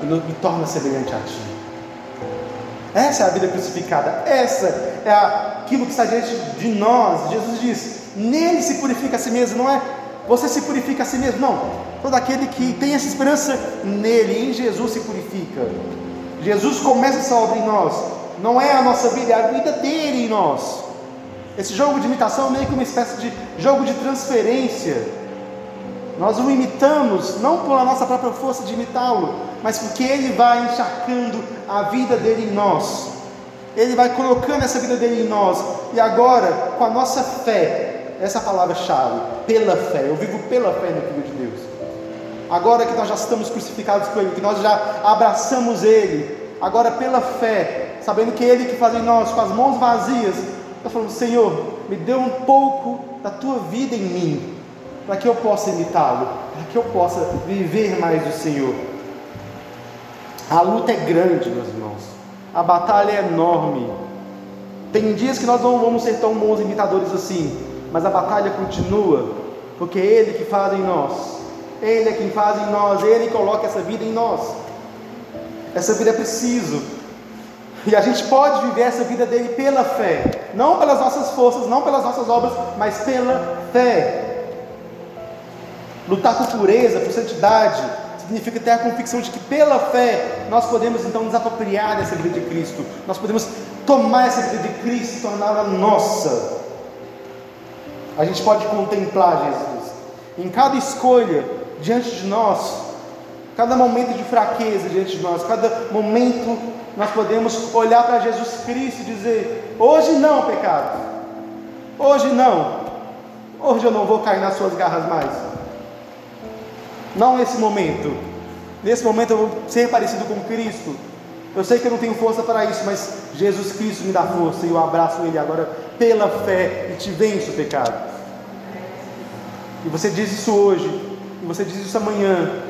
[SPEAKER 2] me torna semelhante a Ti. Essa é a vida crucificada, essa é aquilo que está diante de nós. Jesus diz: nele se purifica a si mesmo, não é você se purifica a si mesmo, não. Todo aquele que tem essa esperança nele, em Jesus, se purifica. Jesus começa essa obra em nós, não é a nossa vida, é a vida dele em nós. Esse jogo de imitação é meio que uma espécie de jogo de transferência. Nós o imitamos não pela nossa própria força de imitá-lo, mas porque Ele vai encharcando a vida dele em nós. Ele vai colocando essa vida dele em nós. E agora, com a nossa fé, essa palavra-chave, pela fé, eu vivo pela fé no Filho de Deus. Agora que nós já estamos crucificados com Ele, que nós já abraçamos Ele, agora pela fé, sabendo que Ele que faz em nós, com as mãos vazias, está falando: Senhor, me dê um pouco da tua vida em mim, para que eu possa imitá-lo, para que eu possa viver mais do Senhor. A luta é grande, meus irmãos. A batalha é enorme. Tem dias que nós não vamos ser tão bons imitadores assim, mas a batalha continua, porque é Ele que faz em nós. Ele é quem faz em nós, Ele coloca essa vida em nós. Essa vida é preciso. E a gente pode viver essa vida dele pela fé, não pelas nossas forças, não pelas nossas obras, mas pela fé. Lutar por pureza, por santidade, significa ter a convicção de que pela fé nós podemos então nos apropriar dessa vida de Cristo, nós podemos tomar essa vida de Cristo e torná-la nossa. A gente pode contemplar Jesus em cada escolha diante de nós, cada momento de fraqueza diante de nós, cada momento nós podemos olhar para Jesus Cristo e dizer: hoje não, pecado, hoje não, hoje eu não vou cair nas suas garras mais. Não nesse momento. Nesse momento eu vou ser parecido com Cristo. Eu sei que eu não tenho força para isso, mas Jesus Cristo me dá força e eu abraço Ele agora pela fé e te venço o pecado. E você diz isso hoje, e você diz isso amanhã,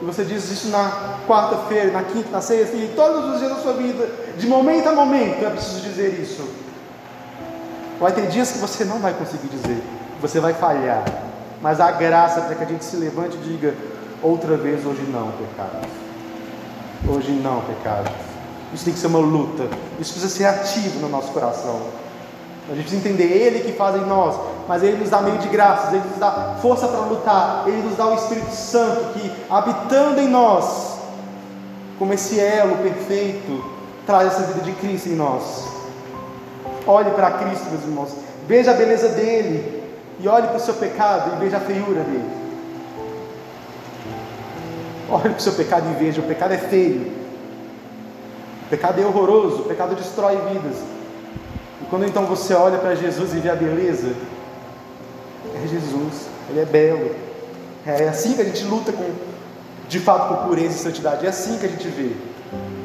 [SPEAKER 2] e você diz isso na quarta-feira, na quinta, na sexta, e todos os dias da sua vida, de momento a momento, é preciso dizer isso. Vai ter dias que você não vai conseguir dizer, você vai falhar, mas a graça para que a gente se levante e diga outra vez: hoje não, pecado. Hoje não, pecado. Isso tem que ser uma luta, isso precisa ser ativo no nosso coração. A gente precisa entender Ele que faz em nós, mas Ele nos dá meio de graças, Ele nos dá força para lutar, Ele nos dá o Espírito Santo que, habitando em nós, como esse elo perfeito, traz essa vida de Cristo em nós. Olhe para Cristo, meus irmãos, veja a beleza dele, e olhe para o seu pecado e veja a feiura dele. Olhe para o seu pecado e veja: o pecado é feio, o pecado é horroroso, o pecado destrói vidas. E quando então você olha para Jesus e vê a beleza, é Jesus, Ele é belo. É assim que a gente luta com, de fato por pureza e santidade. É assim que a gente vê.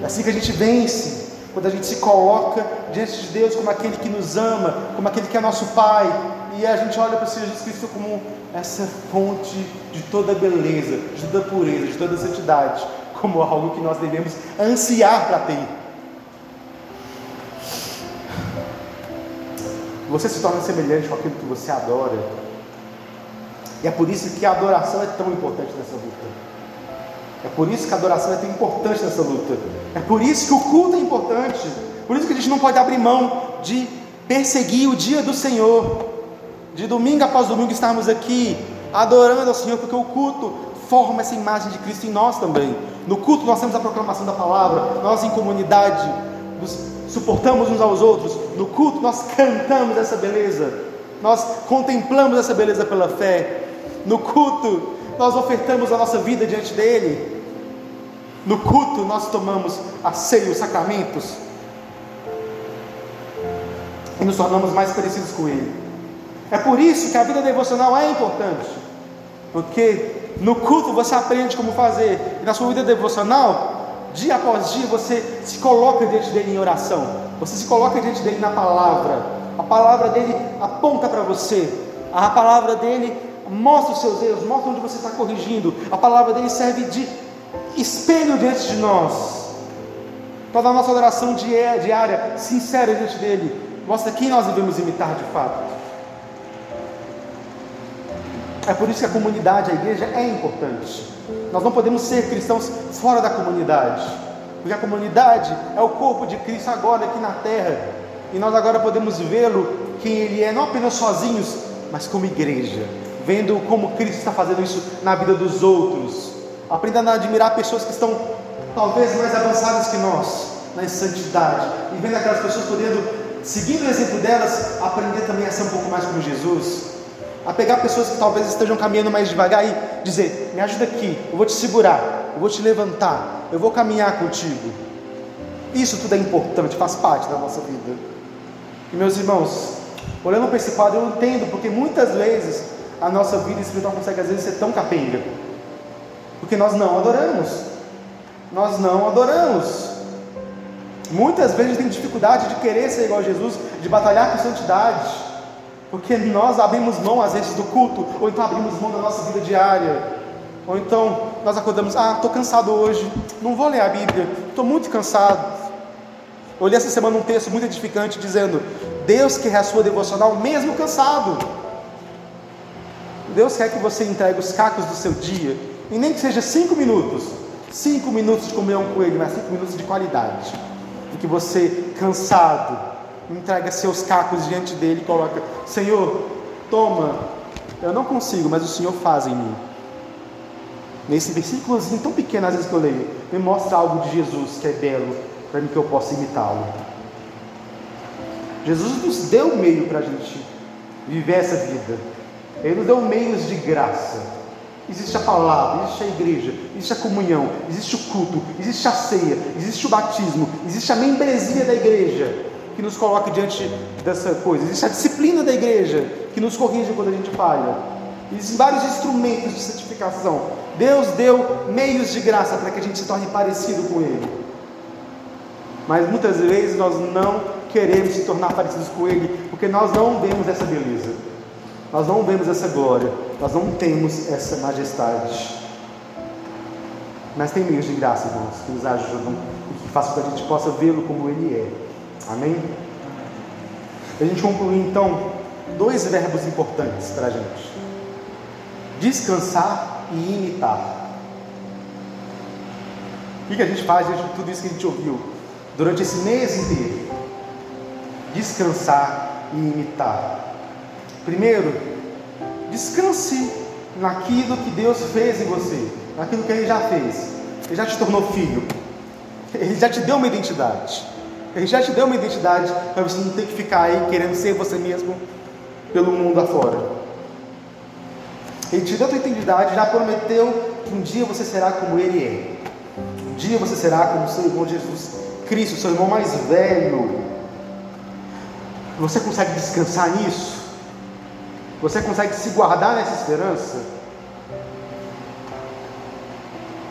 [SPEAKER 2] É assim que a gente vence. Quando a gente se coloca diante de Deus como aquele que nos ama, como aquele que é nosso Pai, e a gente olha para Jesus Cristo como essa fonte de toda beleza, de toda pureza, de toda santidade, como algo que nós devemos ansiar para ter. Você se torna semelhante com aquilo que você adora. E é por isso que a adoração é tão importante nessa luta. É por isso que a adoração é tão importante nessa luta. É por isso que o culto é importante. Por isso que a gente não pode abrir mão de perseguir o dia do Senhor. De domingo após domingo estarmos aqui adorando ao Senhor, porque o culto forma essa imagem de Cristo em nós também. No culto nós temos a proclamação da palavra, nós em comunidade nos suportamos uns aos outros. No culto nós cantamos essa beleza, nós contemplamos essa beleza pela fé. No culto nós ofertamos a nossa vida diante dele. No culto nós tomamos a ceia, os sacramentos e nos tornamos mais parecidos com ele. É por isso que a vida devocional é importante, porque no culto você aprende como fazer, e na sua vida devocional, dia após dia, você se coloca diante dele em oração, você se coloca diante dele na palavra, a palavra dele aponta para você, a palavra dele mostra os seus erros, mostra onde você está corrigindo, a palavra dele serve de espelho diante de nós. Toda a nossa oração diária, sincera diante dele, mostra quem nós devemos imitar de fato. É por isso que a comunidade, a igreja é importante. Nós não podemos ser cristãos fora da comunidade, porque a comunidade é o corpo de Cristo agora aqui na terra, e nós agora podemos vê-lo quem Ele é, não apenas sozinhos, mas como igreja, vendo como Cristo está fazendo isso na vida dos outros, aprendendo a admirar pessoas que estão talvez mais avançadas que nós na santidade, e vendo aquelas pessoas podendo, seguindo o exemplo delas, aprender também a ser um pouco mais como Jesus a pegar pessoas que talvez estejam caminhando mais devagar e dizer: Me ajuda aqui, eu vou te segurar, eu vou te levantar, eu vou caminhar contigo. Isso tudo é importante, faz parte da nossa vida. E meus irmãos, olhando para esse quadro, eu entendo porque muitas vezes a nossa vida espiritual consegue às vezes ser tão capenga, porque nós não adoramos, nós não adoramos. Muitas vezes a gente tem dificuldade de querer ser igual a Jesus, de batalhar com santidade. Porque nós abrimos mão às vezes do culto, ou então abrimos mão da nossa vida diária. Ou então nós acordamos, ah, estou cansado hoje, não vou ler a Bíblia, estou muito cansado. Eu li essa semana um texto muito edificante dizendo: Deus quer a sua devocional mesmo cansado. Deus quer que você entregue os cacos do seu dia, e nem que seja cinco minutos, cinco minutos de comer um coelho, mas cinco minutos de qualidade. E que você, cansado, entrega seus cacos diante dele e coloca: Senhor, toma, eu não consigo, mas o Senhor faz em mim. Nesse versículozinho tão pequeno, às vezes que eu leio, me mostra algo de Jesus que é belo, para mim que eu possa imitá-lo. Jesus nos deu o meio para a gente viver essa vida, Ele nos deu meios de graça. Existe a palavra, existe a igreja, existe a comunhão, existe o culto, existe a ceia, existe o batismo, existe a membresia da igreja que nos coloca diante dessa coisa. Existe a disciplina da igreja que nos corrige quando a gente falha. Existem vários instrumentos de santificação. Deus deu meios de graça para que a gente se torne parecido com Ele. Mas muitas vezes nós não queremos se tornar parecidos com Ele, porque nós não vemos essa beleza, nós não vemos essa glória, nós não temos essa majestade. Mas tem meios de graça, irmãos, que nos ajudam e que façam com que a gente possa vê-lo como Ele é. Amém? A gente conclui então dois verbos importantes para a gente: descansar e imitar. O que, a gente faz diante de tudo isso que a gente ouviu durante esse mês inteiro? Descansar e imitar. Primeiro, descanse naquilo que Deus fez em você, naquilo que Ele já fez. Ele já te tornou filho, Ele já te deu uma identidade. Ele já te deu uma identidade para você não ter que ficar aí querendo ser você mesmo pelo mundo afora. Ele te deu a tua identidade, já prometeu que um dia você será como Ele é. Um dia você será como seu irmão Jesus Cristo, seu irmão mais velho. Você consegue descansar nisso? Você consegue se guardar nessa esperança?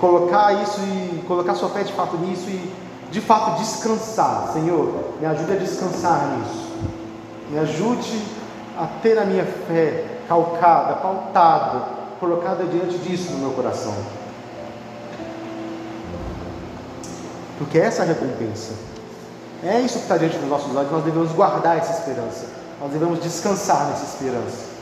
[SPEAKER 2] Colocar isso e colocar sua fé de fato nisso e de fato descansar. Senhor, me ajude a descansar nisso. Me ajude a ter a minha fé calcada, pautada, colocada diante disso no meu coração. Porque essa é a recompensa. É isso que está diante dos nossos olhos, nós devemos guardar essa esperança. Nós devemos descansar nessa esperança.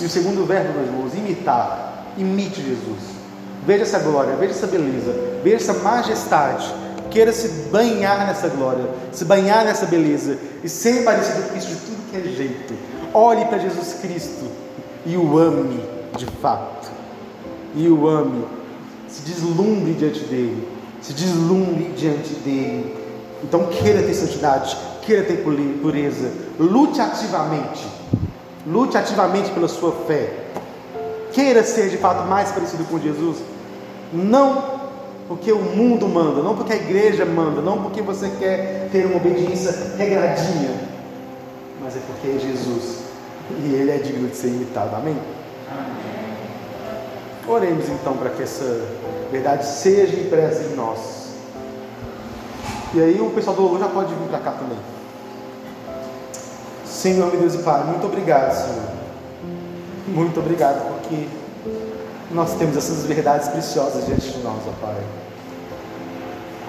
[SPEAKER 2] E o segundo verbo, meus irmãos, imitar. Imite Jesus. Veja essa glória, veja essa beleza, veja essa majestade. Queira se banhar nessa glória, se banhar nessa beleza e ser parecido com isso de tudo que é jeito. Olhe para Jesus Cristo e o ame de fato. E o ame. Se deslumbre diante dele. Se deslumbre diante dele. Então queira ter santidade, queira ter pureza. Lute ativamente. Lute ativamente pela sua fé. Queira ser de fato mais parecido com Jesus. Não porque o mundo manda, não porque a igreja manda, não porque você quer ter uma obediência regradinha, mas é porque é Jesus e Ele é digno de ser imitado. Amém? Amém. Oremos então para que essa verdade seja impressa em nós. E aí o pessoal do louvor já pode vir para cá também. Senhor, meu Deus e Pai, muito obrigado, Senhor. Muito obrigado porque nós temos essas verdades preciosas diante de nós, ó Pai.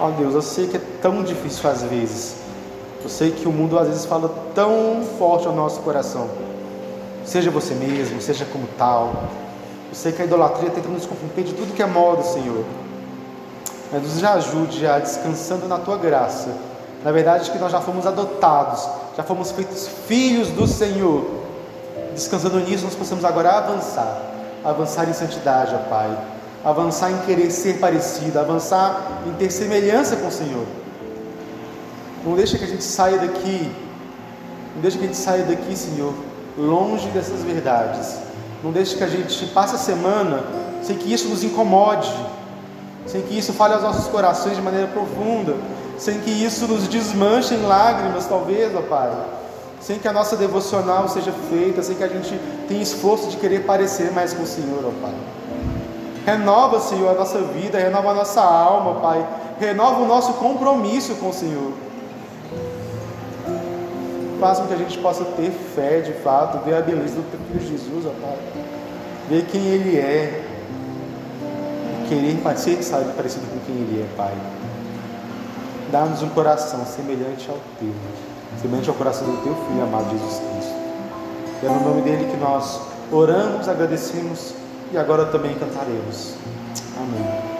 [SPEAKER 2] Ó Deus, eu sei que é tão difícil às vezes. Eu sei que o mundo às vezes fala tão forte ao nosso coração. Seja você mesmo, seja como tal. Eu sei que a idolatria tenta nos confundir de tudo que é moda, Senhor. Mas nos ajude já descansando na tua graça. Na verdade, que nós já fomos adotados, já fomos feitos filhos do Senhor. Descansando nisso, nós possamos agora avançar avançar em santidade, ó Pai, avançar em querer ser parecido, avançar em ter semelhança com o Senhor. Não deixa que a gente saia daqui, não deixa que a gente saia daqui, Senhor, longe dessas verdades. Não deixe que a gente passe a semana sem que isso nos incomode, sem que isso fale aos nossos corações de maneira profunda, sem que isso nos desmanche em lágrimas, talvez, ó Pai sem que a nossa devocional seja feita, sem que a gente tenha esforço de querer parecer mais com o Senhor, ó Pai. Renova, Senhor, a nossa vida, renova a nossa alma, Pai. Renova o nosso compromisso com o Senhor. Faz com que a gente possa ter fé de fato, ver a beleza do filho Jesus, ó Pai. Ver quem Ele é. Querer ser, sabe, parecido com quem Ele é, Pai. Dá-nos um coração semelhante ao teu semelhante ao coração do teu Filho amado Jesus Cristo. É no nome dele que nós oramos, agradecemos e agora também cantaremos. Amém.